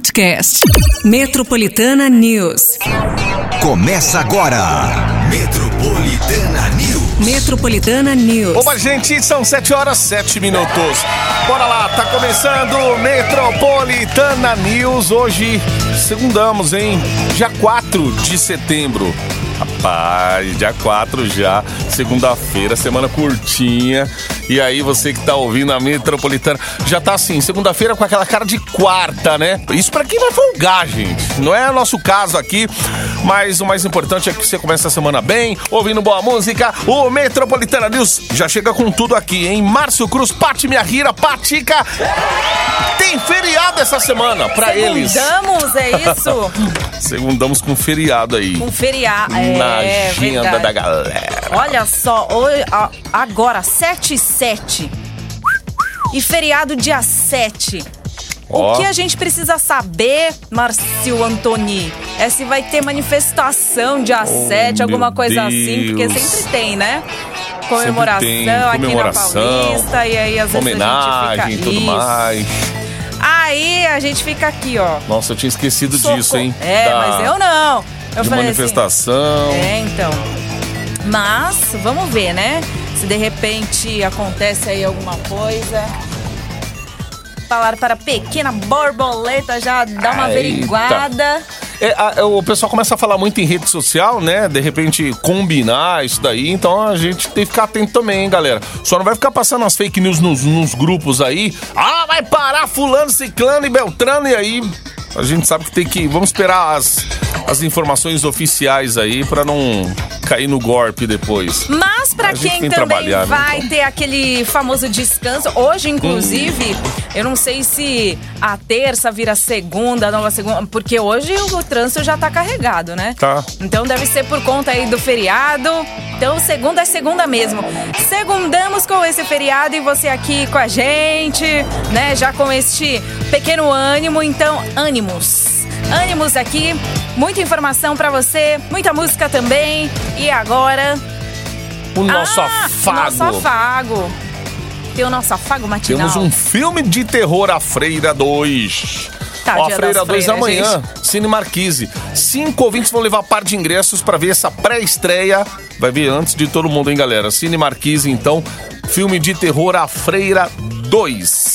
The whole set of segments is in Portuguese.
podcast. Metropolitana News. Começa agora. Metropolitana News. Metropolitana News. Opa, gente, são 7 horas 7 minutos. Bora lá, tá começando o Metropolitana News. Hoje, segundamos, hein? Dia 4 de setembro. Rapaz, dia 4 já, segunda-feira, semana curtinha. E aí, você que tá ouvindo a Metropolitana, já tá assim, segunda-feira com aquela cara de quarta, né? Isso pra quem vai folgar, gente. Não é nosso caso aqui, mas o mais importante é que você começa a semana bem, ouvindo boa música. O Metropolitana News já chega com tudo aqui, hein? Márcio Cruz, Pati Minha Rira, Patica. Tem feriado essa semana pra eles. Segundamos, é isso? Segundamos com feriado aí. Com feriado. Na é, agenda verdade. da galera. Olha só, hoje- agora, 7 e 7. E feriado dia 7. O que a gente precisa saber, Marcio Antoni, é se vai ter manifestação dia 7, alguma Oh, meu coisa assim, porque Deus. sempre tem, né? Comemoração tem aqui comemoração, na Paulista, e aí às vezes a e gente fica... tudo Isso. mais. Aí a gente fica aqui, ó. Nossa, eu tinha esquecido soco- disso, hein? É, Da- mas eu não. Eu de assim, manifestação. É, então. Mas, vamos ver, né? Se de repente acontece aí alguma coisa. Falar para a pequena borboleta já dá uma Eita. averiguada. É, a- o pessoal começa a falar muito em rede social, né? De repente combinar isso daí. Então a gente tem que ficar atento também, hein, galera. Só não vai ficar passando as fake news nos, nos grupos aí. Ah, vai parar fulano, ciclano e beltrano. E aí a gente sabe que tem que... Vamos esperar as, as informações oficiais aí pra não cair no golpe depois. Mas para quem também trabalhar, né, vai então? ter aquele famoso descanso, hoje inclusive, eu não sei se a terça vira segunda, nova segunda, porque hoje o trânsito já tá carregado, né? Tá. Então deve ser por conta aí do feriado. Então segunda é segunda mesmo. Segundamos com esse feriado e você aqui com a gente, né? Já com este pequeno ânimo, então ânimos. Ânimos aqui, muita informação pra você, muita música também. E agora O nosso ah, afago. Nosso afago. Tem o nosso afago matinal. Temos um filme de terror, A Freira 2. Tá, Ó, a Freira das 2 Freiras, amanhã, Cine Marquise. Cinco ouvintes vão levar par de ingressos pra ver essa pré-estreia. Vai ver antes de todo mundo, hein, galera? Cine Marquise, então, filme de terror, A Freira 2.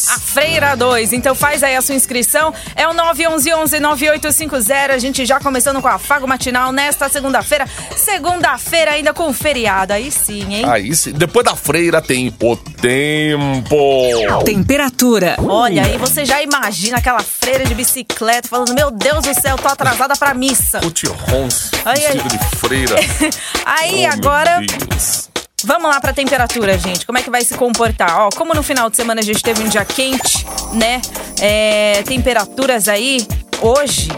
A Freira 2. Então faz aí a sua inscrição. É o 911-9850. A gente já começando com o afago matinal nesta segunda-feira. Segunda-feira ainda com feriado. Aí sim, hein? Aí, sim, depois da Freira tem o tempo. Temperatura. Olha, aí você já imagina aquela freira de bicicleta falando: Meu Deus do céu, tô atrasada pra missa. Putirrons, Ai, ai. vestido de freira. Aí Oh, meu agora. Deus. Vamos lá pra temperatura, gente. Como é que vai se comportar? Ó, como no final de semana a gente teve um dia quente, né? É, temperaturas aí hoje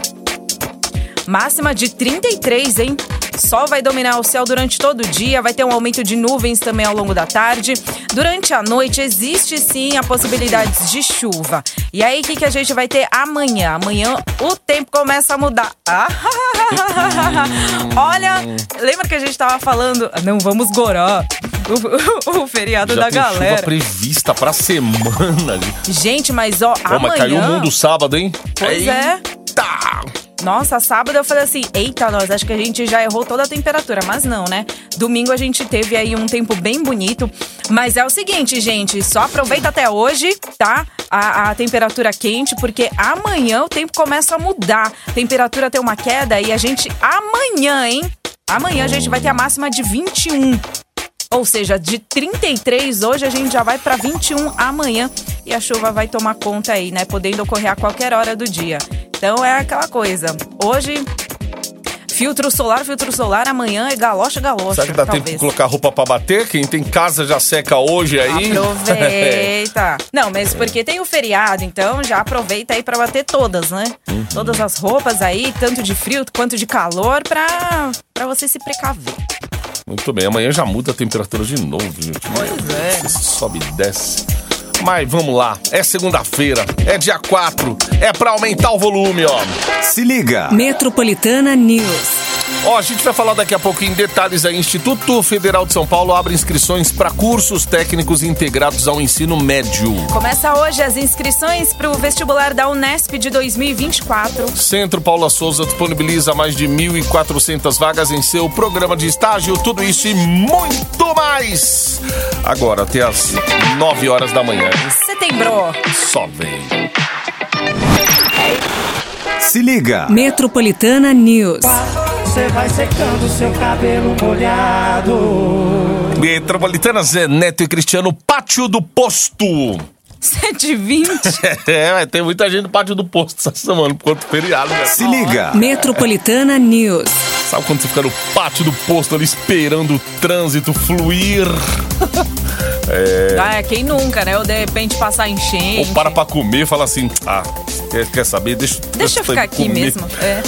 máxima de 33, hein? Sol vai dominar o céu durante todo o dia, vai ter um aumento de nuvens também ao longo da tarde. Durante a noite existe sim a possibilidade de chuva. E aí o que, que a gente vai ter amanhã? Amanhã o tempo começa a mudar. Ah, Olha, lembra que a gente tava falando? Não vamos gorar. O, o feriado Já da tem galera. chuva prevista pra semana. Gente, mas ó, Ó, amanhã. mas caiu o mundo sábado, hein? Pois é. Nossa, sábado eu falei assim, eita, nós acho que a gente já errou toda a temperatura, mas não, né? Domingo a gente teve aí um tempo bem bonito, mas é o seguinte, gente, só aproveita até hoje, tá? A, a temperatura quente, porque amanhã o tempo começa a mudar. A temperatura tem uma queda e a gente amanhã, hein? Amanhã a gente vai ter a máxima de 21. Ou seja, de 33 hoje a gente já vai para 21 amanhã e a chuva vai tomar conta aí, né? Podendo ocorrer a qualquer hora do dia. Então é aquela coisa. Hoje filtro solar, filtro solar, amanhã é galocha, galocha. Será que dá tempo talvez. de colocar roupa pra bater? Quem tem casa já seca hoje aí. Aproveita. Não, mas porque tem o feriado, então já aproveita aí pra bater todas, né? Uhum. Todas as roupas aí, tanto de frio quanto de calor, pra, pra você se precaver. Muito bem, amanhã já muda a temperatura de novo, gente. Pois é. Esse Sobe e desce. Mas vamos lá, é segunda-feira, é dia 4, é pra aumentar o volume, ó. Se liga. Metropolitana News. Ó, a gente vai falar daqui a pouco em detalhes aí. Instituto Federal de São Paulo abre inscrições para cursos técnicos integrados ao ensino médio. Começa hoje as inscrições para o vestibular da Unesp de 2024. Centro Paula Souza disponibiliza mais de 1.400 vagas em seu programa de estágio. Tudo isso e muito mais. Agora, até as 9 horas da manhã. Setembro. Só vem. Se liga. Metropolitana News. Você vai secando seu cabelo molhado. Metropolitana Zé Neto e Cristiano, Pátio do Posto. 7h20. É, vai ter muita gente no Pátio do Posto essa semana, por conta do feriado. Né? Se liga. Metropolitana News. Sabe quando você fica no Pátio do Posto ali esperando o trânsito fluir? Ah, quem nunca, né? Ou de repente passar enchente. Ou para pra comer e fala assim, ah, quer, quer saber? Deixa, Deixa eu ficar aqui comer. mesmo. É.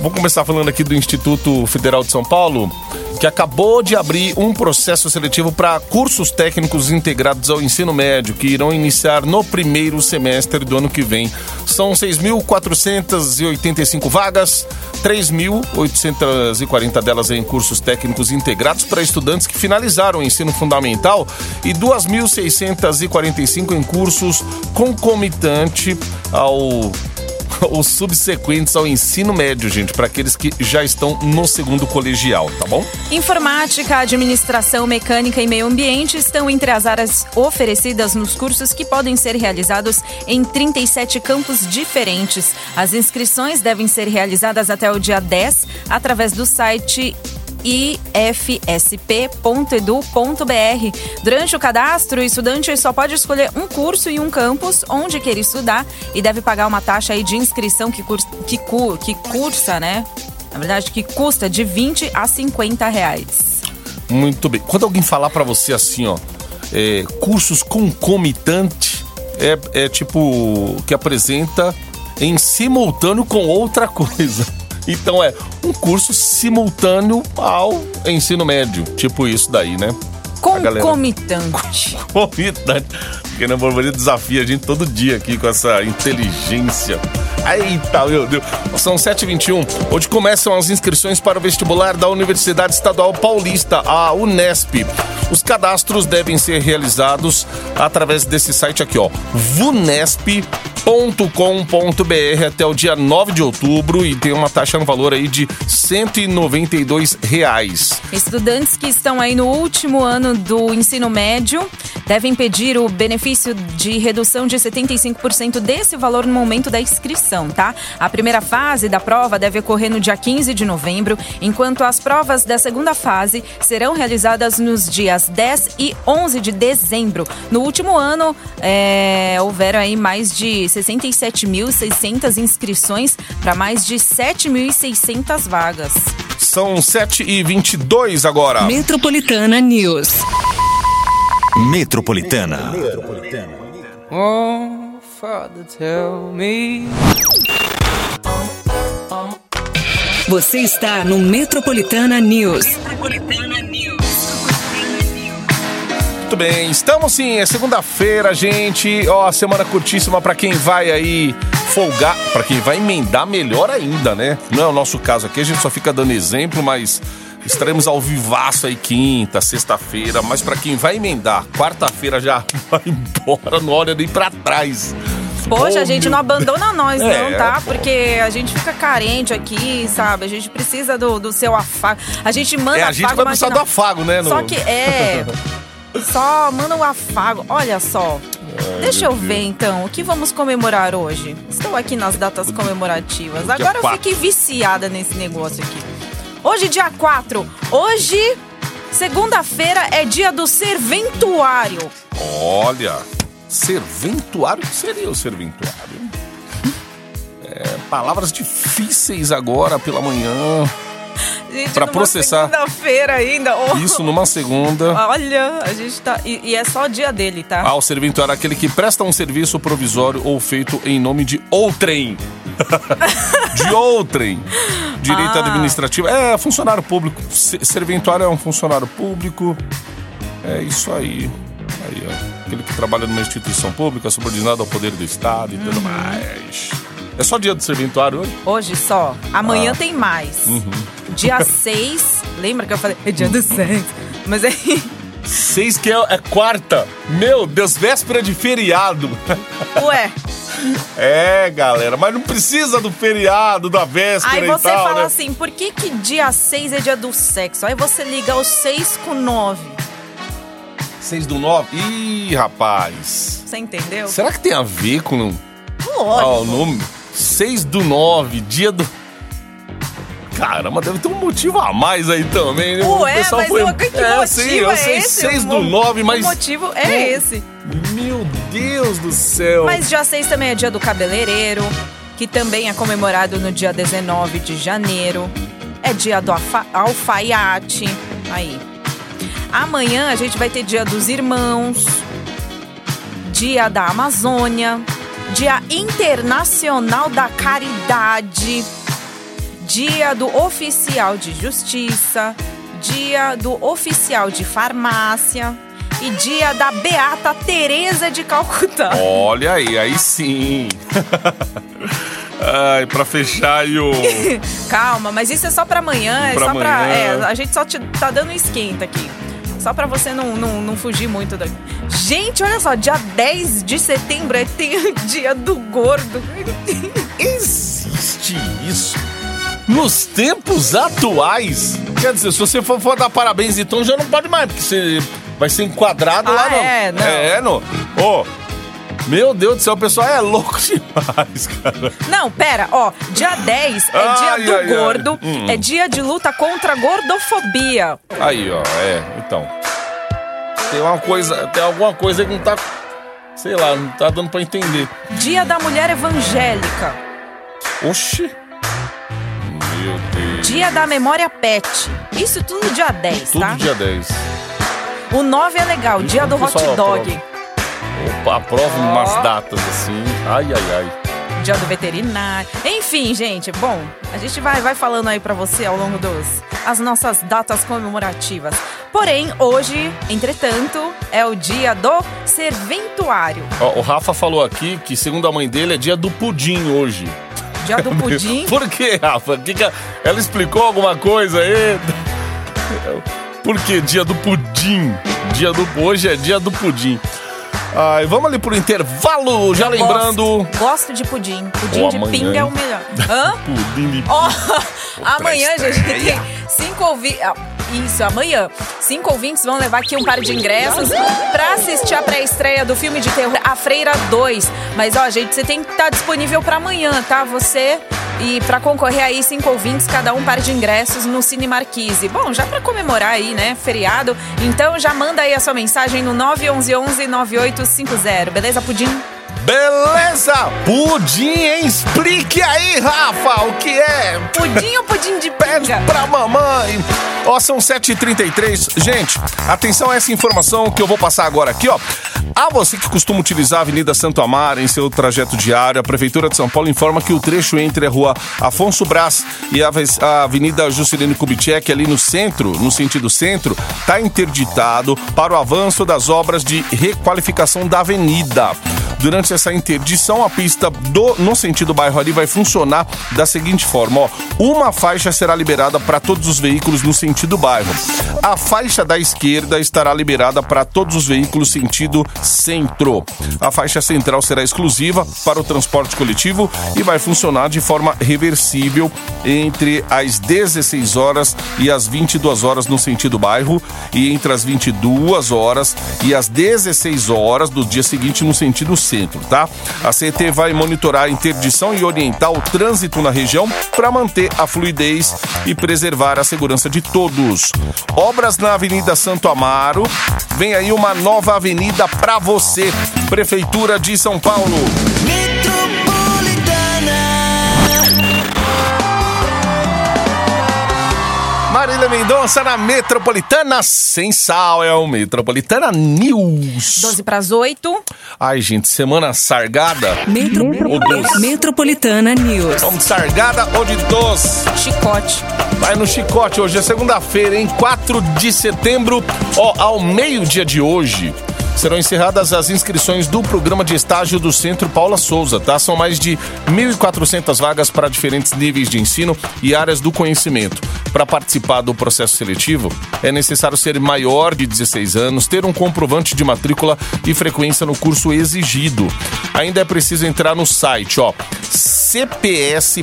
Vou começar falando aqui do Instituto Federal de São Paulo, que acabou de abrir um processo seletivo para cursos técnicos integrados ao ensino médio, que irão iniciar no primeiro semestre do ano que vem. São 6.485 vagas, 3.840 delas em cursos técnicos integrados para estudantes que finalizaram o ensino fundamental e 2.645 em cursos concomitante ao os subsequentes ao ensino médio, gente, para aqueles que já estão no segundo colegial, tá bom? Informática, administração, mecânica e meio ambiente estão entre as áreas oferecidas nos cursos que podem ser realizados em 37 campos diferentes. As inscrições devem ser realizadas até o dia 10 através do site ifsp.edu.br. Durante o cadastro, o estudante só pode escolher um curso e um campus onde quer estudar e deve pagar uma taxa aí de inscrição que, cur, que, cu- que cursa, né? Na verdade, que custa de 20 a 50 reais. Muito bem. Quando alguém falar para você assim, ó, é, cursos concomitantes, é, é tipo que apresenta em simultâneo com outra coisa. Então é um curso simultâneo ao ensino médio, tipo isso daí, né? Concomitante. Concomitante. Porque na Borboleta desafia a gente todo dia aqui com essa inteligência. Eita, meu Deus. São 7h21. Hoje começam as inscrições para o vestibular da Universidade Estadual Paulista, a Unesp. Os cadastros devem ser realizados através desse site aqui, ó. vunesp.com.br até o dia 9 de outubro e tem uma taxa no valor aí de 192 reais. Estudantes que estão aí no último ano do ensino médio devem pedir o benefício de redução de 75% desse valor no momento da inscrição, tá? A primeira fase da prova deve ocorrer no dia 15 de novembro, enquanto as provas da segunda fase serão realizadas nos dias 10 e 11 de dezembro. No último ano, é, houveram aí mais de 67.600 inscrições para mais de 7.600 vagas. São 7h22 agora. Metropolitana News. Metropolitana. Oh, Father, tell me. Você está no Metropolitana News. Muito bem, estamos sim, é segunda-feira, gente. Ó, semana curtíssima pra quem vai aí folgar, pra quem vai emendar melhor ainda, né? Não é o nosso caso aqui, a gente só fica dando exemplo, mas estaremos ao vivaço aí quinta, sexta-feira, mas pra quem vai emendar, quarta-feira já vai embora, não olha nem pra trás. Poxa, a gente não abandona nós, É, não, tá? Porque a gente fica carente aqui, sabe? A gente precisa do, do seu afago. A gente manda É, a gente afago, vai precisar do afago, né? no- Só que é. Só manda o afago. Olha só. Deixa eu ver então, o que vamos comemorar hoje? Estou aqui nas datas comemorativas. Agora eu fiquei viciada nesse negócio aqui. Hoje, dia 4. Hoje, segunda-feira, é dia do serventuário. Olha, serventuário, o que seria o serventuário? É, palavras difíceis agora pela manhã. Numa processar. Segunda-feira ainda. Oh. Isso numa segunda. Olha, a gente tá. E, e é só o dia dele, tá? Ah, o serventuário é aquele que presta um serviço provisório ou feito em nome de outrem. de outrem. Direito Ah. administrativo. É, funcionário público. Se- Serventuário é um funcionário público. É isso aí. Aí, ó. Aquele que trabalha numa instituição pública, subordinado ao poder do Estado e tudo mais. É só dia do serventuário hoje? Hoje só. Amanhã Ah. tem mais. Uhum. Dia 6. Lembra que eu falei? É dia do 6. Mas aí. Seis que é, é quarta. Meu Deus, véspera de feriado. Ué. É, galera, mas não precisa do feriado, da véspera Aí e você tal, fala né? assim, por que, que dia 6 é dia do sexo? Aí você liga o 6 com 9. Seis do nove. Ih, rapaz. Você entendeu? Será que tem a ver com ah, o Lógico. Nome? 6 do 9, dia do. Caramba, deve ter um motivo a mais aí também, né? Ué, mas o que é, motivo sim, eu é sei esse? 6 O do mo- 9, mas. O motivo é esse. Meu Deus do céu. Mas dia 6 também é dia do cabeleireiro, que também é comemorado no dia 19 de janeiro. É dia do alfa- alfaiate. Aí. Amanhã a gente vai ter dia dos irmãos, dia da Amazônia, dia internacional da caridade, dia do oficial de justiça, dia do oficial de farmácia e dia da Beata Teresa de Calcutá. Olha aí, aí sim. Ai, pra fechar aí o. Calma, mas isso é só pra amanhã, é Pra só pra. amanhã. É, a gente só te tá dando esquenta aqui. Só pra você não, não, não fugir muito daqui. Gente, olha só, dia 10 de setembro é tem o dia do gordo. Existe isso? Nos tempos atuais? Quer dizer, se você for, for dar parabéns então já não pode mais, porque você vai ser enquadrado lá Ah, no. é, não. É, no. Ô, meu Deus do céu, o pessoal é louco demais, cara. Não, pera, ó, dia 10 é Ai, dia do ai, ai. gordo, Hum. é dia de luta contra a gordofobia. Aí, ó, é, então. Tem uma coisa, tem alguma coisa aí que não tá. Sei lá, não tá dando pra entender. Dia da mulher evangélica, Oxi. Meu Deus. dia da memória pet. Isso tudo dia 10, Tudo tá? dia 10. O 9 é legal, dia do hot dog. Opa, aprova umas datas assim. Ai, ai, ai. dia do veterinário. Enfim, gente, bom, a gente vai, vai falando aí pra você ao longo dos as nossas datas comemorativas. Porém, hoje, entretanto, é o dia do serventuário. Ó, o Rafa falou aqui que, segundo a mãe dele, é dia do pudim hoje. Dia do pudim. Por que, Rafa? Que ela explicou alguma coisa aí? Por que dia do pudim? Dia do hoje é dia do pudim. Ai, vamos ali pro intervalo, já lembrando. Gosto, gosto de pudim. Pudim Ou de amanhã, pinga é o melhor. Hã? Pudim de Ó, amanhã, gente, tem cinco ouvintes. Isso, amanhã. Cinco ouvintes vão levar aqui um par de ingressos pra assistir a pré-estreia do filme de terror A Freira 2. Mas, ó, gente, você tem que estar disponível pra amanhã, tá? Você. E pra concorrer aí, cinco ouvintes, cada um par de ingressos no Cine Marquise. Bom, já pra comemorar aí, né? Feriado. Então já manda aí a sua mensagem no 911-9850. Beleza, Pudim? Beleza! Pudim, hein? Explique aí, Rafa, o que é? Pudim ou pudim de Pede pra mamãe. Ó, são 7h33. Gente, atenção a essa informação que eu vou passar agora aqui, ó. A você que costuma utilizar a Avenida Santo Amaro em seu trajeto diário, a Prefeitura de São Paulo informa que o trecho entre a rua Afonso Brás e a ave- a Avenida Juscelino Kubitschek, ali no centro, no sentido centro, está interditado para o avanço das obras de requalificação da avenida. Durante essa interdição, a pista do, no sentido bairro ali vai funcionar da seguinte forma: ó, uma faixa será liberada para todos os veículos no sentido bairro. A faixa da esquerda estará liberada para todos os veículos sentido centro. A faixa central será exclusiva para o transporte coletivo e vai funcionar de forma reversível entre as 16 horas e as 22 horas no sentido bairro e entre as 22 horas e as 16 horas do dia seguinte no sentido centro, tá? A CT vai monitorar a interdição e orientar o trânsito na região para manter a fluidez e preservar a segurança de todos. Obras na Avenida Santo Amaro. Vem aí uma nova avenida para você. Prefeitura de São Paulo. Marília Mendonça na Metropolitana Sem Sal, é o Metropolitana News. 12 para as 8. Ai, gente, semana sargada. Metro... Ou doce. Metropolitana News. Vamos de sargada ou de doce? Chicote. Vai no chicote, hoje é segunda-feira, em 4 de setembro, ó, ao meio-dia de hoje. Serão encerradas as inscrições do programa de estágio do Centro Paula Souza, tá? São mais de 1.400 vagas para diferentes níveis de ensino e áreas do conhecimento. Para participar do processo seletivo, é necessário ser maior de 16 anos, ter um comprovante de matrícula e frequência no curso exigido. Ainda é preciso entrar no site, ó, cps.sp.gov.br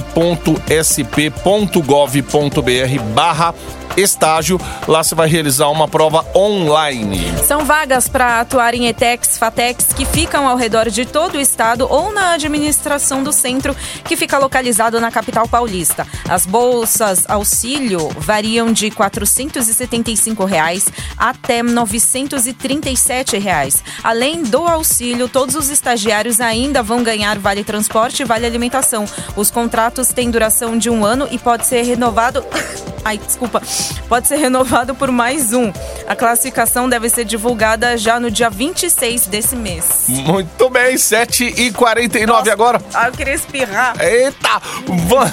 barra estágio. Lá você vai realizar uma prova online. São vagas para atuar em ETEX, FATEX, que ficam ao redor de todo o estado ou na administração do centro, que fica localizado na capital paulista. As bolsas auxílio variam de 475 reais até 937 reais. Além do auxílio, todos os estagiários ainda vão ganhar vale transporte e vale alimentação. Os contratos têm duração de um ano e pode ser renovado. Ai, desculpa. Pode ser renovado por mais um. A classificação deve ser divulgada já no dia 26 desse mês. Muito bem, 7h49 agora. Ah, eu queria espirrar. Eita!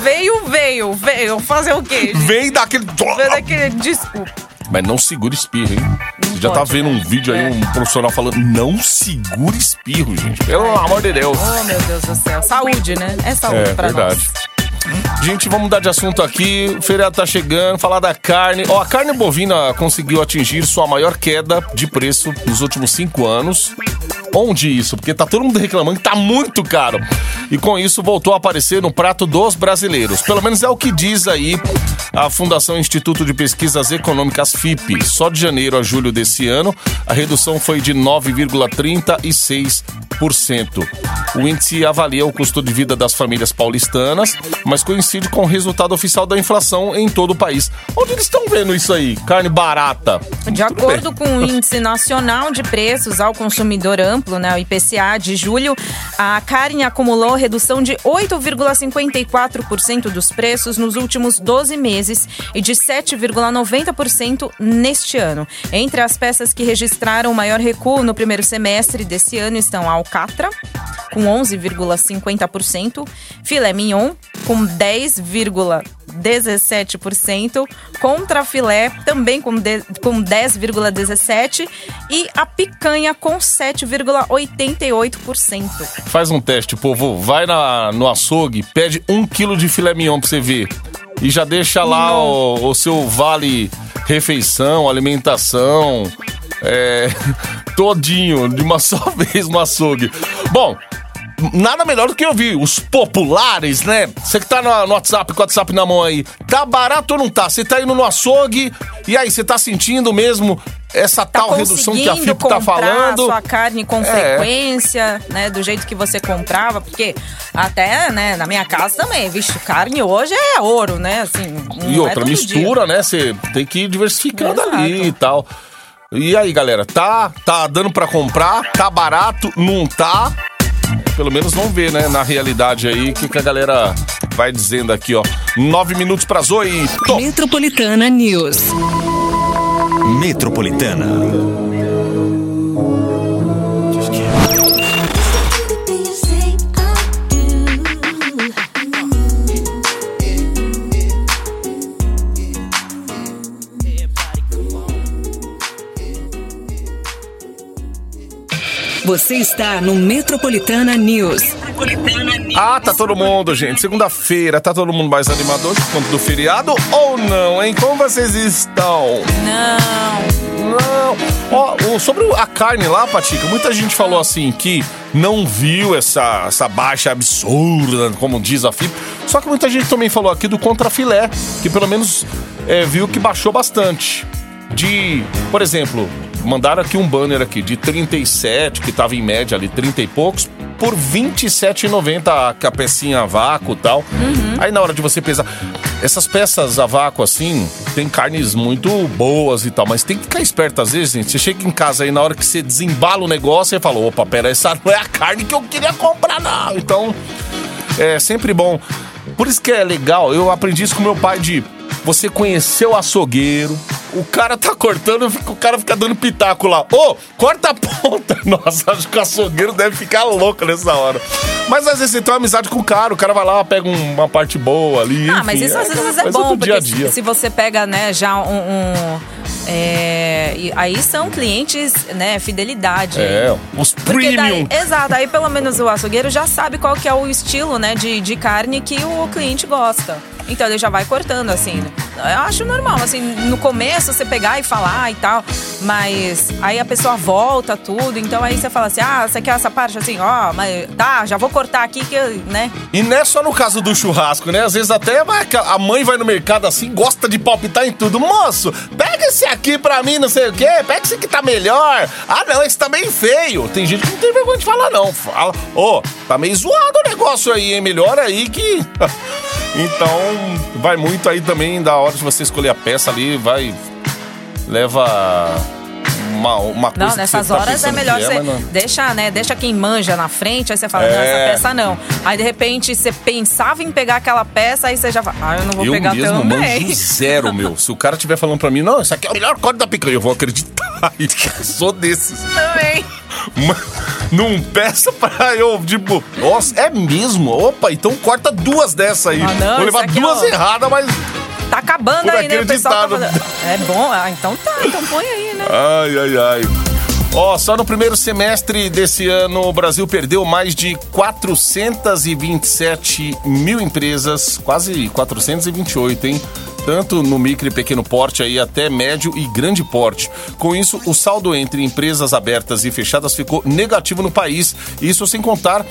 Veio, veio, veio. Fazer o quê? Vem daquele. Veio daquele. Desculpa. Mas não segura espirro, hein? Você já tá vendo né? um vídeo aí, É. um profissional falando, não segura espirro, gente. Pelo amor de Deus. Oh, meu Deus do céu. Saúde, né? É saúde É, pra verdade. nós. Gente, vamos mudar de assunto aqui. O feriado tá chegando, falar da carne. Ó, a carne bovina conseguiu atingir sua maior queda de preço nos últimos cinco anos. Onde isso? Porque tá todo mundo reclamando que tá muito caro. E com isso voltou a aparecer no prato dos brasileiros. Pelo menos é o que diz aí a Fundação Instituto de Pesquisas Econômicas FIP. Só de janeiro a julho desse ano, a redução foi de 9,36%. O índice avalia o custo de vida das famílias paulistanas, mas coincide com o resultado oficial da inflação em todo o país. Onde eles estão vendo isso aí? Carne barata. De acordo com o Índice Nacional de Preços ao Consumidor Amplo, né, o IPCA de julho, a carne acumulou redução de 8,54% dos preços nos últimos 12 meses e de 7,90% neste ano. Entre as peças que registraram maior recuo no primeiro semestre desse ano estão a alcatra, com 11,50%, filé mignon, com 10,17%, contra filé, também com, com 10,17%, e a picanha com 7,88%. Faz um teste, povo. Vai na, no açougue, pede um quilo de filé mignon pra você ver. E já deixa lá o, o seu vale refeição, alimentação, é, todinho, de uma só vez no açougue. Bom, nada melhor do que eu vi. Os populares, né? Você que tá no, no WhatsApp, com o WhatsApp na mão aí. Tá barato ou não tá? Você tá indo no açougue e aí, você tá sentindo mesmo essa Tá tal redução que a FIP tá falando? sua carne com É. frequência, né? Do jeito que você comprava, porque até, né, na minha casa também, vixe, carne hoje é ouro, né? Assim, E é outra, todo mistura, né? Você tem que ir diversificando Exato. ali e tal. E aí, galera, tá, tá dando pra comprar? Tá barato? Não tá? Pelo menos vamos ver, né, na realidade aí, o que, que a galera vai dizendo aqui, ó. Nove minutos pras oito. Metropolitana News. Metropolitana. Você está no Metropolitana News. Ah, tá todo mundo, gente. Segunda-feira, tá todo mundo mais animador por conta do feriado ou não, hein? Como vocês estão? Não. Não. Ó, sobre a carne lá, Patica, muita gente falou assim que não viu essa, essa baixa absurda, como diz a FIP. Só que muita gente também falou aqui do contrafilé, que pelo menos é, viu que baixou bastante. De, por exemplo, mandaram aqui um banner aqui de 37, que tava em média ali 30 e poucos, por 27,90 a- a pecinha a vácuo e tal. Aí na hora de você pesar. Essas peças a vácuo assim, tem carnes muito boas e tal, mas tem que ficar esperto às vezes, gente. Você chega em casa aí na hora que você desembala o negócio, você fala: opa, pera, essa não é a carne que eu queria comprar, não. Então, é sempre bom. Por isso que é legal, eu aprendi isso com meu pai de você conhecer o açougueiro, o cara tá cortando, o cara fica dando pitaco lá. Ô, corta a ponta! Nossa, acho que o açougueiro deve ficar louco nessa hora. Mas às vezes você tem uma amizade com o cara, o cara vai lá, pega um- uma parte boa ali. Ah, enfim, mas isso às vezes é coisa bom, porque dia a dia. se- se você pega, né, já um, um- É, aí são clientes, né, fidelidade. É, os premium. daí, exato, aí pelo menos o açougueiro já sabe qual que é o estilo, né, de, de carne que o cliente gosta. Então ele já vai cortando, assim. Eu acho normal, assim, no começo você pegar e falar e tal, mas aí a pessoa volta tudo, então aí você fala assim, ah, você quer essa parte assim, ó, mas tá, já vou cortar aqui que, né? E não é só no caso do churrasco, né? Às vezes até a mãe vai no mercado assim, gosta de palpitar em tudo. Moço, pega esse aqui pra mim, não sei o quê, pega esse que tá melhor. Ah, não, esse tá bem feio. Tem gente que não tem vergonha de falar, não. Fala, ô, tá meio zoado o negócio aí, hein? Melhor aí que. Então, vai muito aí também da hora de você escolher a peça ali, vai. Leva. Uma, uma Não, nessas tá horas é pensando melhor que você mas não- deixar, né? Deixa quem manja na frente, aí você fala, não, É. essa peça não. Aí de repente você pensava em pegar aquela peça, aí você já fala, ah, eu não vou eu pegar mesmo também. manjo zero, meu. Se o cara estiver falando pra mim, não, isso aqui é o melhor corte da picanha, eu vou acreditar. Eu sou desses. também. Não peça pra eu, tipo, nossa, é mesmo? Opa, então corta duas dessa aí. Ah, não, vou levar duas ó. erradas, mas. Tá acabando aí, né? O pessoal tá falando. É bom? Ah, então tá, então põe aí, né? Ai, ai, ai. Ó, só no primeiro semestre desse ano, o Brasil perdeu mais de 427 mil empresas, quase 428, hein? Tanto no micro e pequeno porte aí até médio e grande porte. Com isso, o saldo entre empresas abertas e fechadas ficou negativo no país. Isso sem contar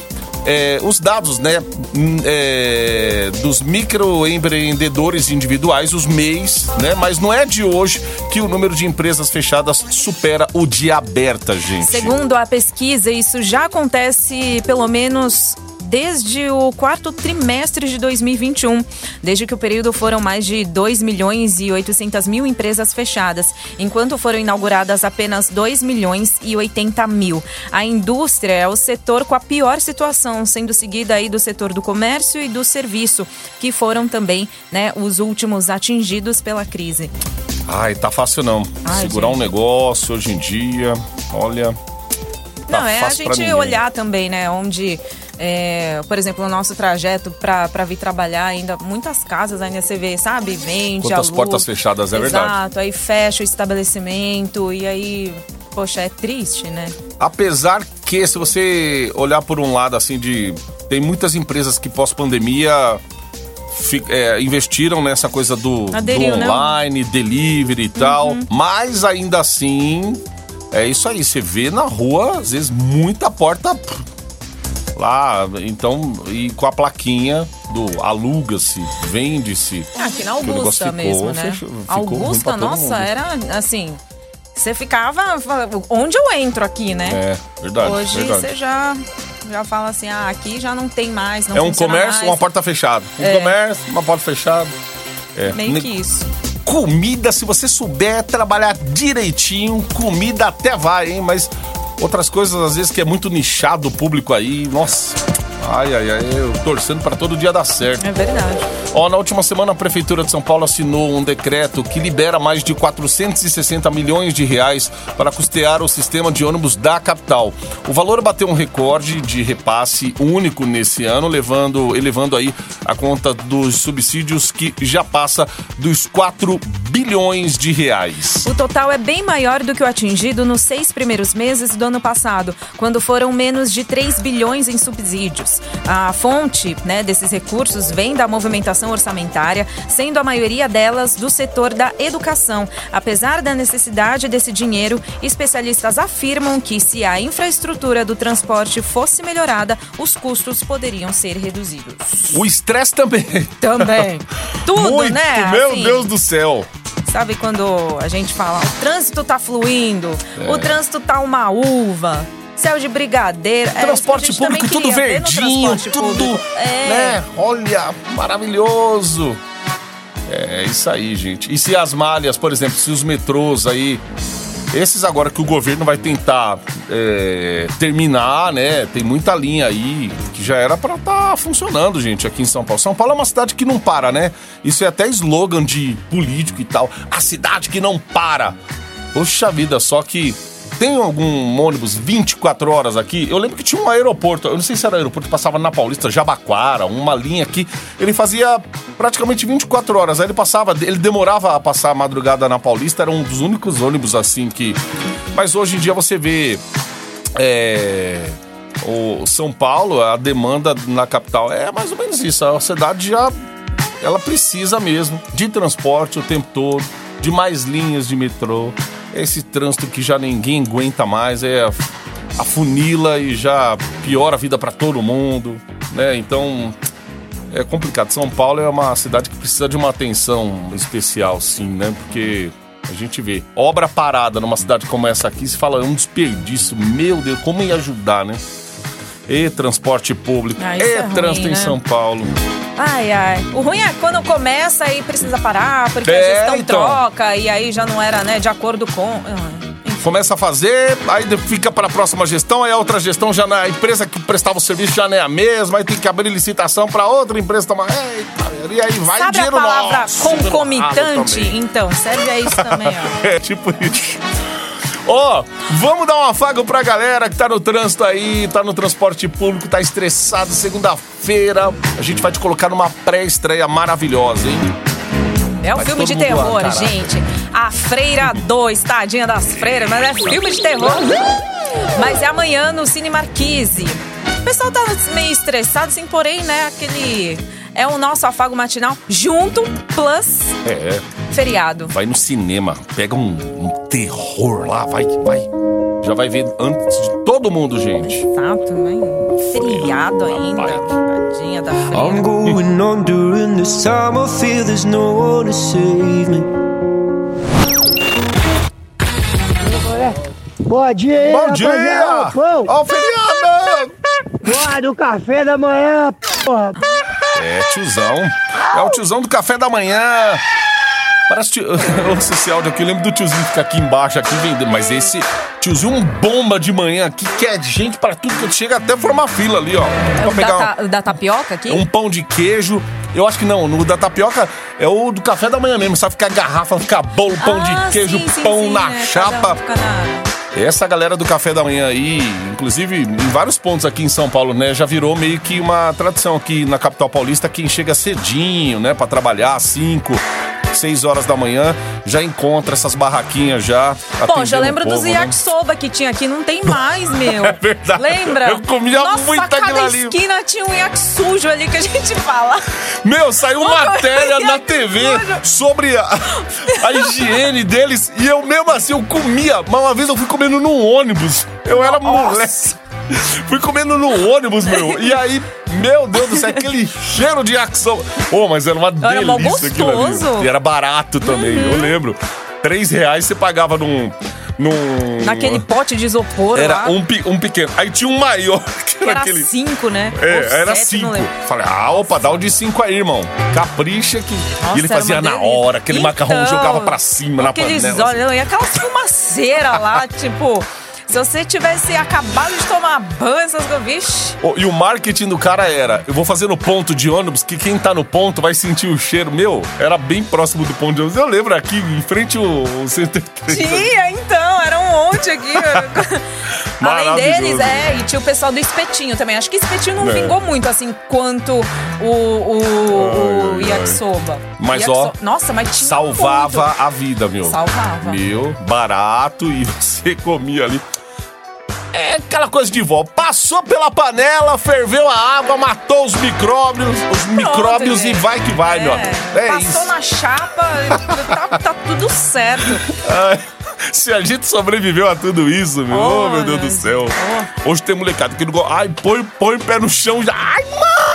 é, os dados, né, hum, é, dos microempreendedores individuais, os MEIs, né? Mas não é de hoje que o número de empresas fechadas supera o de aberta, gente. Segundo a pesquisa, isso já acontece pelo menos desde o quarto trimestre de 2021. Desde que o período foram mais de 2 milhões e 800 mil empresas fechadas, enquanto foram inauguradas apenas 2 milhões e 80 mil. A indústria é o setor com a pior situação, sendo seguida aí do setor do comércio e do serviço, que foram também né, os últimos atingidos pela crise. Ai, tá fácil não. Ai, Segurar um gente. negócio hoje em dia, olha. Tá Não, é a gente olhar também, né? Onde, é, por exemplo, o nosso trajeto pra vir trabalhar, ainda muitas casas ainda você vê, sabe? Vende, Quantas aluga. portas fechadas, é Exato, verdade. aí fecha o estabelecimento e aí, poxa, é triste, né? Apesar que, se você olhar por um lado assim de. Tem muitas empresas que pós-pandemia é, investiram nessa coisa do, do Aderiu, né? online, delivery e tal. Uhum. Mas ainda assim, é isso aí. Você vê na rua, às vezes, muita porta lá. Então, e com a plaquinha do aluga-se, vende-se. Aqui na Augusta ficou, mesmo, né? fechou- Augusta, nossa, era assim. Você ficava. Onde eu entro aqui, né? É, verdade. Hoje verdade. você já, já fala assim: ah, aqui já não tem mais. Não É um comércio, mais. uma porta fechada. Um É. comércio, uma porta fechada. É. Meio Ne- que isso. Comida, se você souber trabalhar direitinho, comida até vai, hein? Mas outras coisas, às vezes, que é muito nichado o público aí, nossa. Ai, ai, ai, eu torcendo pra todo dia dar certo. É verdade. Na última semana a Prefeitura de São Paulo assinou um decreto que libera mais de 460 milhões de reais para custear o sistema de ônibus da capital. O valor bateu um recorde de repasse único nesse ano, levando, elevando aí a conta dos subsídios que já passa dos 4 bilhões de reais. O total é bem maior do que o atingido nos seis primeiros meses do ano passado, quando foram menos de 3 bilhões em subsídios. A fonte né, desses recursos vem da movimentação orçamentária, sendo a maioria delas do setor da educação. Apesar da necessidade desse dinheiro, especialistas afirmam que se a infraestrutura do transporte fosse melhorada, os custos poderiam ser reduzidos. O estresse também. Também. Tudo, Muito, né? meu Assim, Deus do céu. Sabe quando a gente fala, o trânsito tá fluindo, É. o trânsito tá uma uva, céu de brigadeiro. é, Transporte gente público, tudo verdinho, tudo, público. É. né? Olha, maravilhoso. É isso aí, gente. E se as malhas, por exemplo, se os metrôs aí, esses agora que o governo vai tentar é, terminar, né? Tem muita linha aí que já era pra estar funcionando, gente, aqui em São Paulo. São Paulo é uma cidade que não para, né? Isso é até slogan de político e tal. A cidade que não para. Poxa vida, só que tem algum ônibus 24 horas aqui? Eu lembro que tinha um aeroporto, eu não sei se era aeroporto, passava na Paulista, Jabaquara, uma linha aqui. Ele fazia praticamente 24 horas. Aí ele passava, ele demorava a passar a madrugada na Paulista, era um dos únicos ônibus assim que. Mas hoje em dia você vê. É, o São Paulo, a demanda na capital é mais ou menos isso. A cidade já ela precisa mesmo de transporte o tempo todo, de mais linhas de metrô. Esse trânsito que já ninguém aguenta mais é a funila e já piora a vida para todo mundo, né? Então é complicado. São Paulo é uma cidade que precisa de uma atenção especial, sim, né? Porque a gente vê obra parada numa cidade como essa aqui, se fala é um desperdício. Meu Deus, como ia ajudar, né? E transporte público, Ah, e é ruim, trânsito em né? São Paulo. Ai, ai. O ruim é quando começa e precisa parar, porque a É, gestão então. troca e aí já não era, né, de acordo com. Começa a fazer, aí fica para a próxima gestão, aí a outra gestão já não é a empresa que prestava o serviço já não é a mesma, aí tem que abrir licitação para outra empresa tomar. Eita, e aí vai Sabe a dinheiro palavra nosso, concomitante? Então, serve a isso também, ó. É tipo isso. Ó, vamos dar um afago pra galera que tá no trânsito aí, tá no transporte público, tá estressado, segunda-feira. A gente vai te colocar numa pré-estreia maravilhosa, hein? É um Vai filme de lá, terror, gente. A Freira 2, tadinha das freiras, mas é filme de terror. Mas é amanhã no Cine Marquise. O pessoal tá meio estressado, assim, porém, né, aquele... É o nosso afago matinal junto, plus É, feriado. vai no cinema, pega um, um terror lá, vai vai. Já vai ver antes de todo mundo, gente. Exato, né? Feriado ainda. Tadinha da I'm freira. going on during this time. I feel there's no one to save me. Bom dia aí, Bom dia! Ó o feriado! Porra, do café da manhã, porra. É, tiozão. É o tiozão do café da manhã. Parece tio... Ouça esse áudio aqui, eu lembro do tiozinho que fica aqui embaixo, aqui vendendo. Mas esse tiozinho um bomba de manhã aqui, que é gente pra tudo que chega até formar fila ali, ó. É Pra o da, pegar ta- da tapioca aqui? um, um pão de queijo. Eu acho que não, no da tapioca é o do café da manhã mesmo. Sabe ficar garrafa, ficar bolo, pão Ah, de queijo, sim, sim, pão sim, na né? chapa. Essa galera do café da manhã aí, inclusive em vários pontos aqui em São Paulo, né, já virou meio que uma tradição aqui na capital paulista. Quem chega cedinho, né, pra trabalhar às 5, 6 horas da manhã, já encontra essas barraquinhas já. Pô, já lembro o dos povo, né? yakisoba que tinha aqui, não tem mais, meu. É verdade. Lembra? Eu comia Nossa, muito aquilo ali. esquina tinha um iaque sujo ali que a gente fala. Meu, saiu matéria na TV sobre a, a higiene deles e eu mesmo assim, eu comia. Mas uma vez eu fui comendo num ônibus. Eu era moleque. Fui comendo no ônibus, meu. E aí, meu Deus do céu, aquele cheiro de yakisoba. Ô, mas era uma Era delícia aquilo ali. Uhum. E era barato também, eu lembro. Três reais você pagava num... num Naquele pote de isopor Era lá. um, um pequeno. Aí tinha um maior, que era era aquele... cinco, né? Ou É, era sete, cinco. Falei, ah, opa, dá o de cinco aí, irmão. Capricha que. Nossa, e ele fazia na delícia. hora, aquele macarrão Então, jogava pra cima na panela. assim. olhos, e aquelas fumaceiras lá, tipo... Se você tivesse acabado de tomar banho, essas coisas. Ô, E o marketing do cara era: eu vou fazer no ponto de ônibus, que quem tá no ponto vai sentir o cheiro. Meu, era bem próximo do ponto de ônibus. Eu lembro aqui, em frente o, o 103. Tinha, então, era um monte aqui. Além deles, é, e tinha o pessoal do espetinho também. Acho que espetinho não É. vingou muito, assim, quanto o, o, o Ai, yakisoba. Mas, ó, Nossa, mas tinha Salvava muito. a vida, meu. Salvava. Meu, barato e você comia ali. É aquela coisa de vó. Passou pela panela, ferveu a água, matou os micróbios, os micróbios e vai que vai, meu amigo. É Passou isso. na chapa, tá, tá tudo certo. Ai, se a gente sobreviveu a tudo isso, meu, oh, meu Deus do céu. oh. Hoje tem molecada que não gosta. Ai, põe, põe o pé no chão já. Ai, mãe!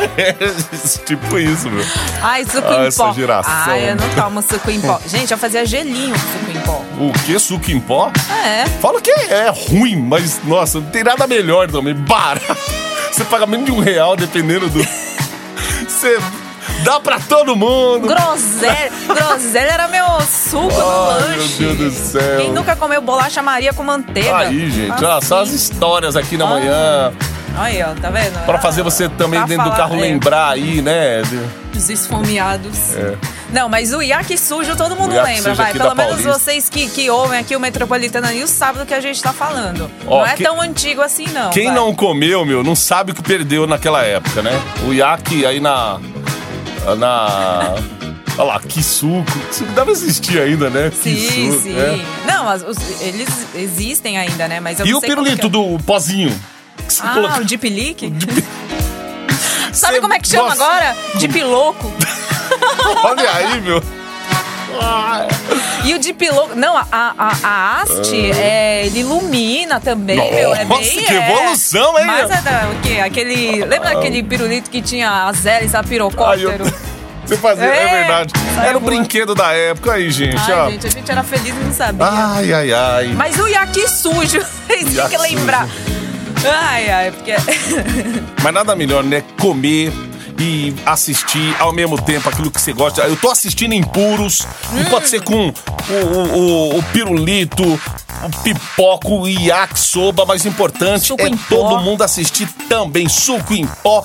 Tipo isso, meu. Ai, suco Ah, em essa pó. geração. Ai, eu não tomo suco em pó. Gente, eu fazia gelinho com suco em pó. O que? Suco em pó? É. Fala que é ruim, mas nossa, não tem nada melhor também. Barato. Você paga menos de um real, dependendo do. Você dá pra todo mundo. Groselha. Groselha era meu suco no Ai, meu lanche. Deus do céu. Quem nunca comeu bolacha Maria com manteiga? Aí, gente, ó, só as histórias aqui na Ah. manhã. Aí, ó, tá vendo? Pra fazer você também Pra dentro do carro lembrar aí, né? Os esfomeados. É. Não, mas o iaque sujo todo mundo lembra, vai. Pelo menos Paulista. vocês que, que ouvem aqui o Metropolitana News sabem do que a gente tá falando. Ó, não é que- tão antigo assim, não. Quem vai. não comeu, meu, não sabe o que perdeu naquela época, né? O iaque aí na. Na. Olha lá, que suco. Suco deve existir ainda, né? Que Sim, suco, sim. é. Não, os- eles existem ainda, né? Mas eu E o pirulito é. do pozinho? Que você Ah, coloca- o Deep Leak? Sabe Você- como é que chama Nossa. agora? Deep Louco. Olha aí, meu. Ah, E o Deep Louco... Não, a, a, a haste, é, ele ilumina também, meu. É Nossa, bem, que é. evolução, hein, Mas é da, o quê? Aquele... Lembra daquele pirulito que tinha as hélices, a Ai, eu- pirocóptero? Você fazia, é, É, verdade. Era o brinquedo da época aí, gente. ó. Ai, gente, a gente era feliz e não sabia. Ai, ai, ai. Mas o Yaki sujo, vocês têm que lembrar. Ai, ai, porque... Mas nada melhor, né? Comer e assistir ao mesmo tempo aquilo que você gosta. Eu tô assistindo em puros, e pode ser com o, o, o- o pirulito, o pipoco, o yakisoba, mas importante Suco é todo pó. mundo assistir também, suco em pó.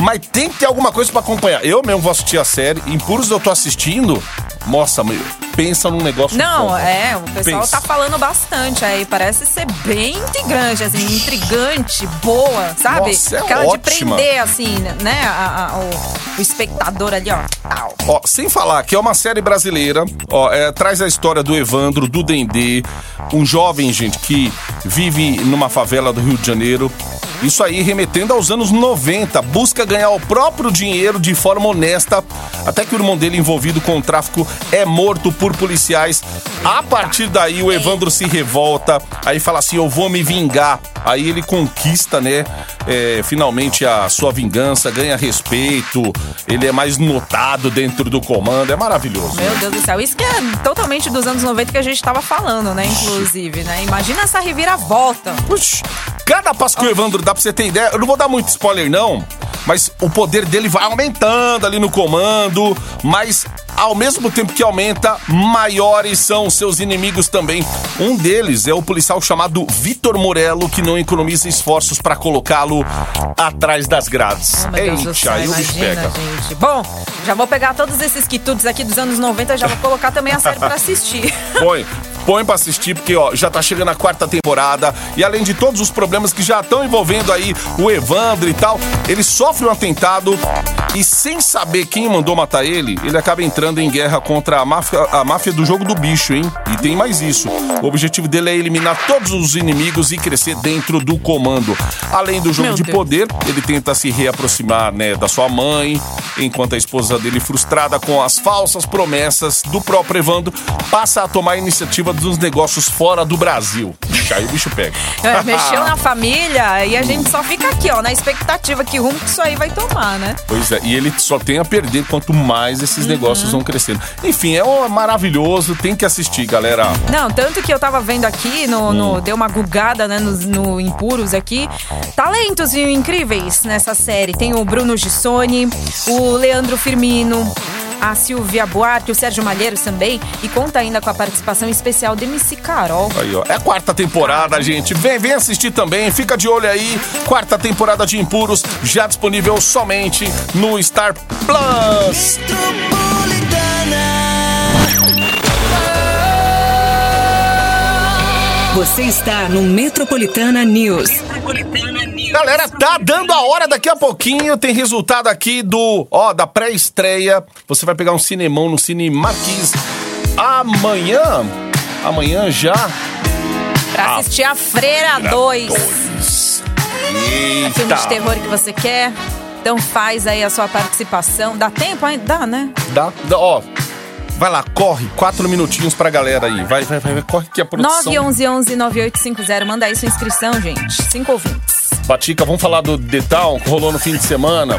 Mas tem que ter alguma coisa pra acompanhar. Eu mesmo vou assistir a série, em puros eu tô assistindo. Nossa, meu, pensa num negócio Não, bom. é, o pessoal Pensa. tá falando bastante aí. Parece ser bem intrigante, assim, intrigante, boa, sabe? Nossa, é Aquela ótima. de prender, assim, né? a- a- o, o espectador ali, ó. Ó, sem falar que é uma série brasileira, ó, é, traz a história do Evandro, do Dendê, um jovem, gente, que vive numa favela do Rio de Janeiro. Isso aí remetendo aos anos 90, busca ganhar o próprio dinheiro de forma honesta, até que o irmão dele envolvido com o tráfico é morto por policiais. A partir daí o Evandro se revolta, aí fala assim: "Eu vou me vingar". Aí ele conquista, né, é, finalmente a sua vingança, ganha respeito, ele é mais notado dentro do comando, é maravilhoso. Meu Deus do céu, isso que é totalmente dos anos 90 que a gente tava falando, né? Inclusive, né? Imagina essa reviravolta. Puxa, cada passo que o Evandro dá pra você ter ideia, eu não vou dar muito spoiler não, mas o poder dele vai aumentando ali no comando, mas ao mesmo tempo que aumenta, maiores são os seus inimigos também. Um deles é o policial chamado Vitor Morello, que não economiza esforços pra colocá-lo atrás das grades. Oh, Eita, aí o bicho pega. gente. Bom, já vou pegar todos esses quitudes aqui dos anos 90 já vou colocar também a série pra assistir. Põe, põe pra assistir, porque ó, já tá chegando a quarta temporada. E além de todos os problemas que já estão envolvendo aí o Evandro e tal, ele sofre um atentado e sem saber quem mandou matar ele, ele acaba entrando em guerra contra a máfia, a máfia do jogo do bicho, hein? E tem mais isso. O objetivo dele é eliminar todos os inimigos e crescer dentro do comando. Além do jogo Meu de Deus. poder, ele tenta se reaproximar, né, da sua mãe, enquanto a esposa dele, frustrada com as falsas promessas do próprio Evandro, passa a tomar a iniciativa dos negócios fora do Brasil. Ixi, Aí o bicho pega. É, mexeu na família e a gente só fica aqui, ó, na expectativa que rumo que isso aí vai tomar, né? Pois é, e ele só tem a perder quanto mais esses negócios vão crescendo. Enfim, é maravilhoso, tem que assistir, galera. Não, tanto que eu tava vendo aqui, no, no- deu uma gugada, né, no, no Impuros aqui. Talentos incríveis nessa série. Tem o Bruno Gissoni, o Leandro Firmino, a Silvia Buarque, o Sérgio Malheiros também. E conta ainda com a participação especial de MC Carol. Aí, ó. É a quarta temporada, gente. Vem, vem assistir também. Fica de olho aí. Quarta temporada de Impuros, já disponível somente no Star Plus. Você está no Metropolitana News. Galera, tá dando a hora daqui a pouquinho. Tem resultado aqui do, ó, da pré-estreia. Você vai pegar um cinemão no Cine Marquis amanhã. Amanhã já. Pra assistir a Freira 2. Dois. Filme Eita. de terror que você quer. Então faz aí a sua participação. Dá tempo ainda? Dá, né? Dá, dá, ó. Vai lá, corre. Quatro minutinhos pra galera aí. Vai, vai, vai. Corre que a produção... 911-9850. Manda aí sua inscrição, gente. Cinco ouvintes. Batica, vamos falar do The Town, que rolou no fim de semana.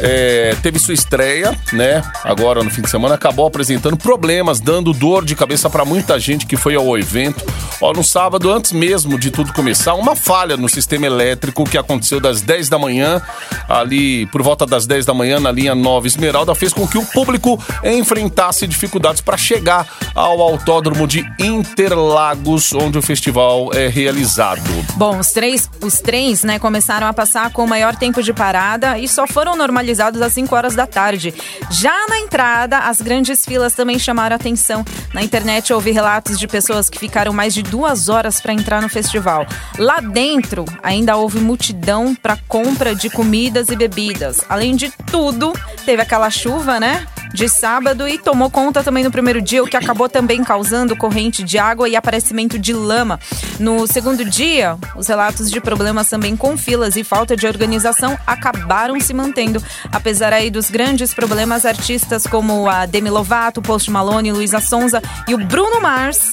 É, teve sua estreia, né? Agora no fim de semana acabou apresentando problemas, dando dor de cabeça pra muita gente que foi ao evento. Ó, no sábado, antes mesmo de tudo começar, uma falha no sistema elétrico que aconteceu das 10 da manhã, ali por volta das 10 da manhã na linha 9 Esmeralda, fez com que o público enfrentasse dificuldades para chegar ao autódromo de Interlagos, onde o festival é realizado. Bom, os, três, os trens né, começaram a passar com o maior tempo de parada e só foram normalizados finalizados às 5 horas da tarde. Já na entrada, as grandes filas também chamaram atenção. Na internet houve relatos de pessoas que ficaram mais de duas horas para entrar no festival. Lá dentro, ainda houve multidão para compra de comidas e bebidas. Além de tudo, teve aquela chuva, né? De sábado e tomou conta também no primeiro dia, o que acabou também causando corrente de água e aparecimento de lama. No segundo dia, os relatos de problemas também com filas e falta de organização acabaram se mantendo. Apesar aí dos grandes problemas, artistas como a Demi Lovato, Post Malone, Luísa Sonza e o Bruno Mars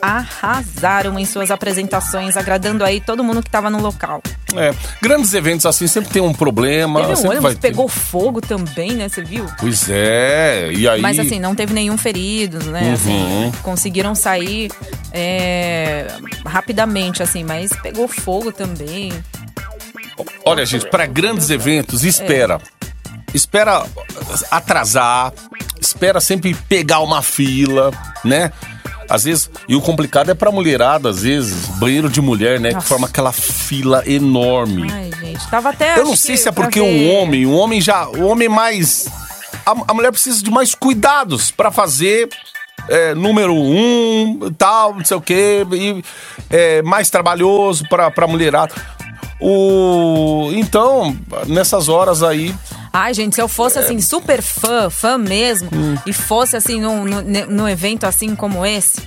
arrasaram em suas apresentações, agradando aí todo mundo que estava no local. É, grandes eventos assim sempre tem um problema. Teve um ônibus ter. pegou fogo também, né? Você viu? Pois é, e aí. Mas assim, não teve nenhum ferido, né? Assim, Uhum. conseguiram sair é, rapidamente, assim, mas pegou fogo também. Olha, gente, para grandes eventos, espera. É. Espera atrasar, espera sempre pegar uma fila, né? Às vezes, e o complicado é pra mulherada, às vezes, banheiro de mulher, né? Que Nossa. forma aquela fila enorme. Ai, gente, tava até. Eu não sei que se é porque ver- o homem, o homem já, o homem mais, a, a mulher precisa de mais cuidados pra fazer é, número um, tal, não sei o quê, e é, mais trabalhoso pra para mulherada. O então nessas horas aí Ai, gente, se eu fosse assim, super fã, fã mesmo, Hum. e fosse assim num, num, num evento assim como esse.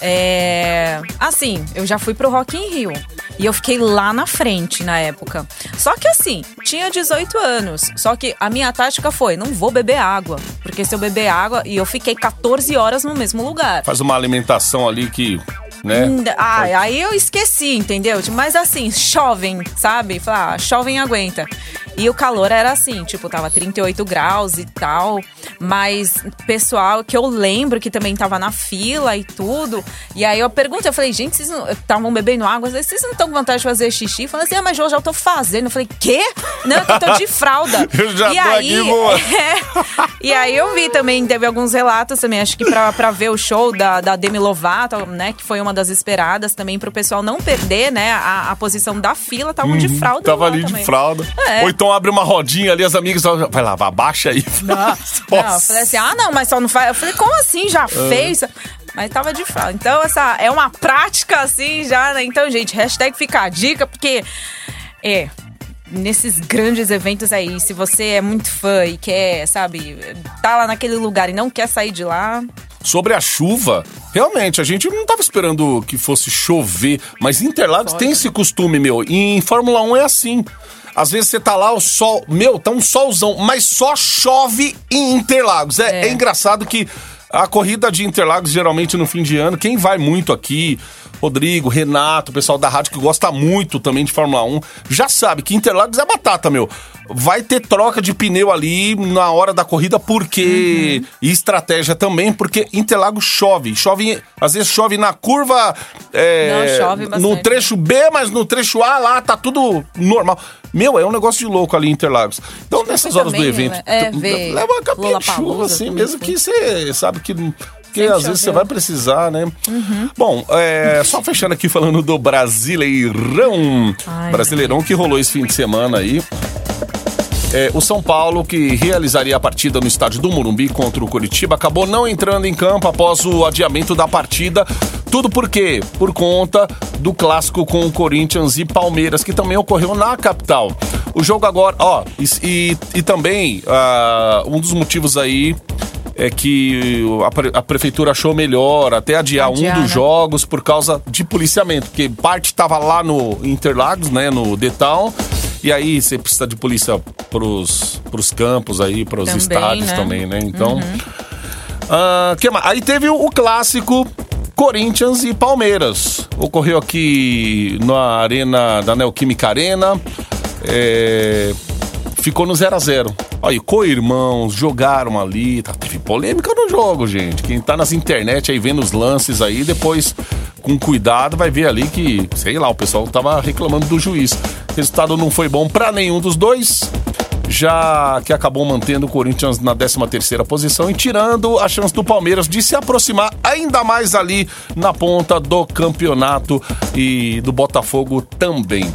É. Assim, eu já fui pro Rock in Rio. E eu fiquei lá na frente na época. Só que assim, tinha 18 anos. Só que a minha tática foi: não vou beber água. Porque se eu beber água. E eu fiquei 14 horas no mesmo lugar. faz uma alimentação ali que, né? Ah, aí eu esqueci, entendeu? Tipo, Mas assim, chovem, sabe? Falar, ah, chovem aguenta. E o calor era assim, tipo, tava 38 graus e tal. Mas pessoal que eu lembro que também tava na fila e tudo. E aí eu pergunto, eu falei, gente, vocês não estavam bebendo água? Eu falei, Vocês não estão com vontade de fazer xixi? Falei assim, ah, mas eu já tô fazendo. Eu falei, quê? Não, que eu tô de fralda. Eu já e tô aí, aqui, boa. é. E aí eu vi também, teve alguns relatos também, acho que pra, pra ver o show da, da Demi Lovato, né? Que foi uma das esperadas também, pro pessoal não perder, né? A, a posição da fila, estavam de fralda. Uhum. Tava lá ali também. de fralda. É. Ou então abre uma rodinha ali, as amigas falam, vai lá, abaixa aí. Não, não, eu falei assim, ah, não, mas só não faz. Eu falei, como assim? Já É. fez? Mas tava de fralda. Então, essa é uma prática assim já, né? Então, gente, hashtag fica a dica, porque é. Nesses grandes eventos aí, se você é muito fã e quer, sabe, tá lá naquele lugar e não quer sair de lá, Sobre a chuva, realmente, a gente não tava esperando que fosse chover, mas Interlagos tem esse costume, meu. E em Fórmula 1 é assim. Às vezes você tá lá, o sol, meu, tá um solzão, mas só chove em Interlagos. É, É. é engraçado que a corrida de Interlagos, geralmente no fim de ano, quem vai muito aqui, Rodrigo, Renato, o pessoal da rádio que gosta muito também de Fórmula 1, já sabe que Interlagos é batata, meu. Vai ter troca de pneu ali na hora da corrida, porque. E estratégia também, porque Interlagos chove. Chove, às vezes chove na curva. é, Não, chove No bastante. trecho B, mas no trecho A lá tá tudo normal. Meu, é um negócio de louco ali em Interlagos. Então, nessas horas do também, evento, né? É, leva uma capinha de chuva, assim, também mesmo foi. que você sabe que. Porque Sempre às vezes você vai precisar, né? Uhum. Bom, é, só fechando aqui falando do Brasileirão. Ai, Brasileirão que rolou esse fim de semana aí. É, o São Paulo, que realizaria a partida no estádio do Morumbi contra o Curitiba, acabou não entrando em campo após o adiamento da partida. Tudo por quê? Por conta do clássico com o Corinthians e Palmeiras, que também ocorreu na capital. O jogo agora, ó, e, e, e também ah, um dos motivos aí é que a, pre- a prefeitura achou melhor até adiar, Adiar, um dos né? jogos por causa de policiamento, porque parte estava lá no Interlagos, né, no Detal, e aí você precisa de polícia pros, pros campos aí, pros Também, estádios né? também, né? Então, ah, que mais? Aí teve o, o clássico Corinthians e Palmeiras. Ocorreu aqui na arena da Neoquímica Arena. É, ficou no 0 a 0 Aí, co-irmãos, jogaram ali. Tá, teve polêmica no jogo, gente. Quem tá nas internet aí vendo os lances aí, depois, com cuidado, vai ver ali que, sei lá, o pessoal tava reclamando do juiz. O resultado não foi bom pra nenhum dos dois já que acabou mantendo o Corinthians na 13 terceira posição e tirando a chance do Palmeiras de se aproximar ainda mais ali na ponta do campeonato e do Botafogo também.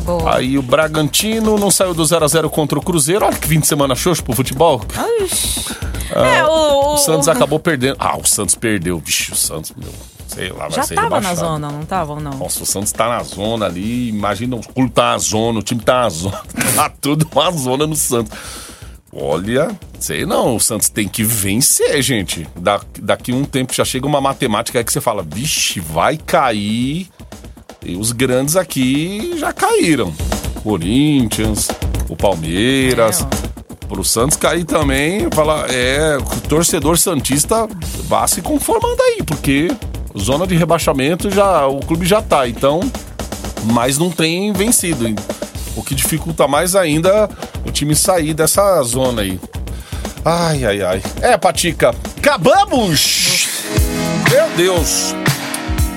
Boa. Aí o Bragantino não saiu do 0x0 contra o Cruzeiro. Olha que fim de semana xoxo pro futebol. Oxi. é, o, o, O Santos acabou perdendo. Ah, o Santos perdeu. Vixe, o Santos, meu. Sei lá, vai Já ser tava na rebaixado. zona, não tava ou não? Nossa, o Santos tá na zona ali. Imagina, o clube tá na zona, o time tá na zona. Tá tudo uma zona no Santos. Olha, sei não, o Santos tem que vencer, gente. Da, daqui um tempo já chega uma matemática aí que você fala, vixe, vai cair. E os grandes aqui já caíram. Corinthians, o Palmeiras. É, Pro Santos cair também, fala, é, o torcedor santista vá se conformando aí, porque zona de rebaixamento já o clube já tá, então, mas não tem vencido. O que dificulta mais ainda o time sair dessa zona aí. Ai, ai, ai. É, Patica, acabamos! Meu Deus!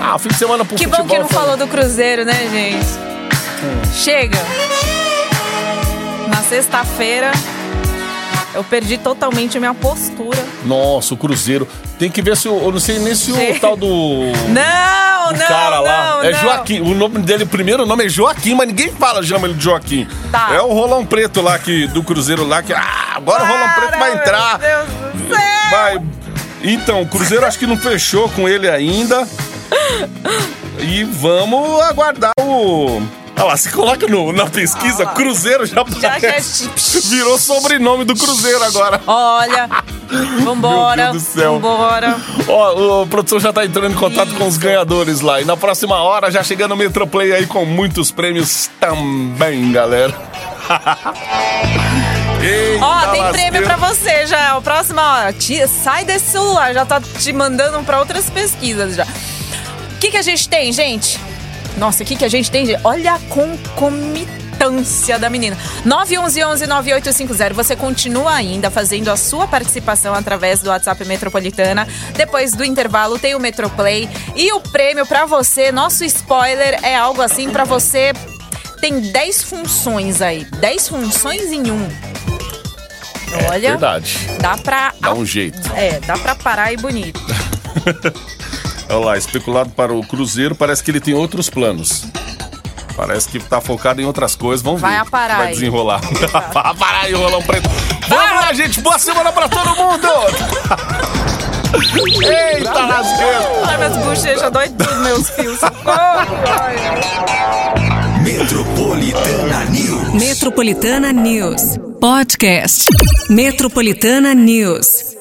Ah, fim de semana pro Que bom futebol que não foi- falou do Cruzeiro, né, gente? Chega. Na sexta-feira, eu perdi totalmente a minha postura. Nossa, o Cruzeiro. Tem que ver se o. Eu não sei nem se o tal do. Não, do não, cara lá. não, é não. Joaquim. O nome dele, o primeiro nome é Joaquim, mas ninguém fala, chama ele de Joaquim. Tá. É o Rolão Preto lá que, do Cruzeiro lá, que. Ah, agora o Rolão Preto vai Para, entrar. Meu Deus do céu. Vai. Então, o Cruzeiro acho que não fechou com ele ainda. E vamos aguardar o. Olha lá, se coloca no- na pesquisa, Cruzeiro já, Já já- Virou sobrenome do Cruzeiro agora. Olha, vambora, Meu Deus do céu. vambora. Ó, a produção já tá entrando em contato com os ganhadores lá. E na próxima hora já chegando o Metroplay aí com muitos prêmios também, galera. Eita, Ó, tem prêmio pra você já. A próxima hora. Tia, sai desse celular, já tá te mandando pra outras pesquisas já. O que, que a gente tem, gente? Nossa, o que, que a gente tem, gente? Olha a concomitância da menina. 911-9850. Você continua ainda fazendo a sua participação através do WhatsApp Metropolitana. Depois do intervalo tem o Metroplay. E o prêmio pra você, nosso spoiler, é algo assim pra você. Tem 10 funções aí. 10 funções em um. Olha, Verdade. dá pra. Dá um jeito. É, dá pra parar e bonito. Olha lá, especulado para o Cruzeiro, parece que ele tem outros planos. Parece que tá focado em outras coisas. Vamos Vai ver. aparar Vai aí. desenrolar. Vai aparar aí, rolão preto. Vamos lá, gente. Boa semana pra todo mundo. Eita, lasqueiro. Ai, minhas bochechas dói tudo, meus fios. Metropolitana News. Metropolitana News. Podcast. Metropolitana News.